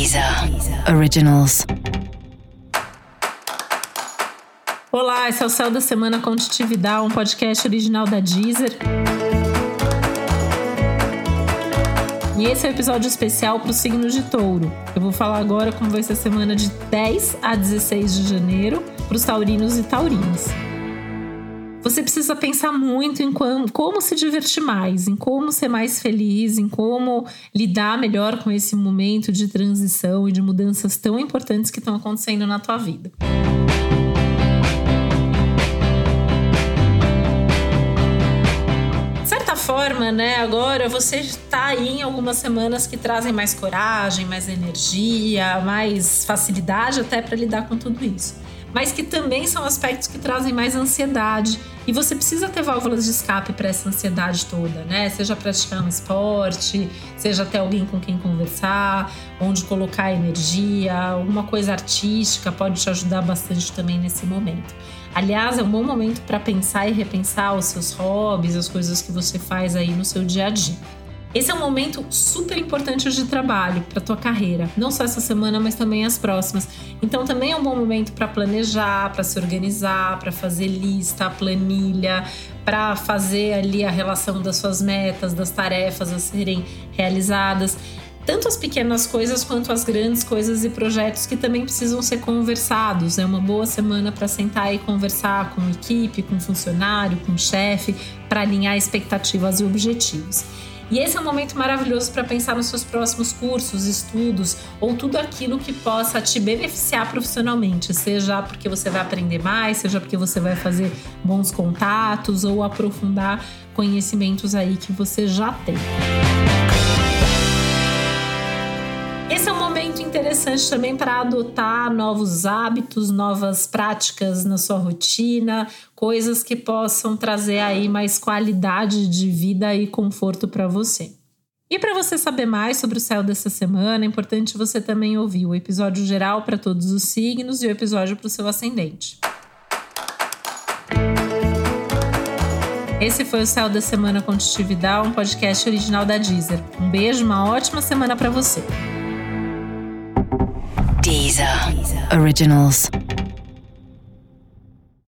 Deezer Originals. Olá, esse é o Céu da Semana Contitividade, um podcast original da Deezer. E esse é o um episódio especial para o signo de touro. Eu vou falar agora como vai ser a semana de 10 a 16 de janeiro para os taurinos e taurinas. Você precisa pensar muito em como, como se divertir mais, em como ser mais feliz, em como lidar melhor com esse momento de transição e de mudanças tão importantes que estão acontecendo na tua vida. De certa forma, né, agora você está aí em algumas semanas que trazem mais coragem, mais energia, mais facilidade até para lidar com tudo isso mas que também são aspectos que trazem mais ansiedade. E você precisa ter válvulas de escape para essa ansiedade toda, né? Seja praticar um esporte, seja ter alguém com quem conversar, onde colocar energia, alguma coisa artística pode te ajudar bastante também nesse momento. Aliás, é um bom momento para pensar e repensar os seus hobbies, as coisas que você faz aí no seu dia a dia. Esse é um momento super importante de trabalho para tua carreira, não só essa semana, mas também as próximas. Então também é um bom momento para planejar, para se organizar, para fazer lista, planilha, para fazer ali a relação das suas metas, das tarefas a serem realizadas tanto as pequenas coisas quanto as grandes coisas e projetos que também precisam ser conversados. É uma boa semana para sentar e conversar com equipe, com funcionário, com chefe, para alinhar expectativas e objetivos. E esse é um momento maravilhoso para pensar nos seus próximos cursos, estudos ou tudo aquilo que possa te beneficiar profissionalmente, seja porque você vai aprender mais, seja porque você vai fazer bons contatos ou aprofundar conhecimentos aí que você já tem. Esse é um momento interessante também para adotar novos hábitos, novas práticas na sua rotina, coisas que possam trazer aí mais qualidade de vida e conforto para você. E para você saber mais sobre o céu dessa semana, é importante você também ouvir o episódio geral para todos os signos e o episódio para o seu ascendente. Esse foi o Céu da Semana Contitividade, um podcast original da Deezer. Um beijo, uma ótima semana para você. Deezer Originals.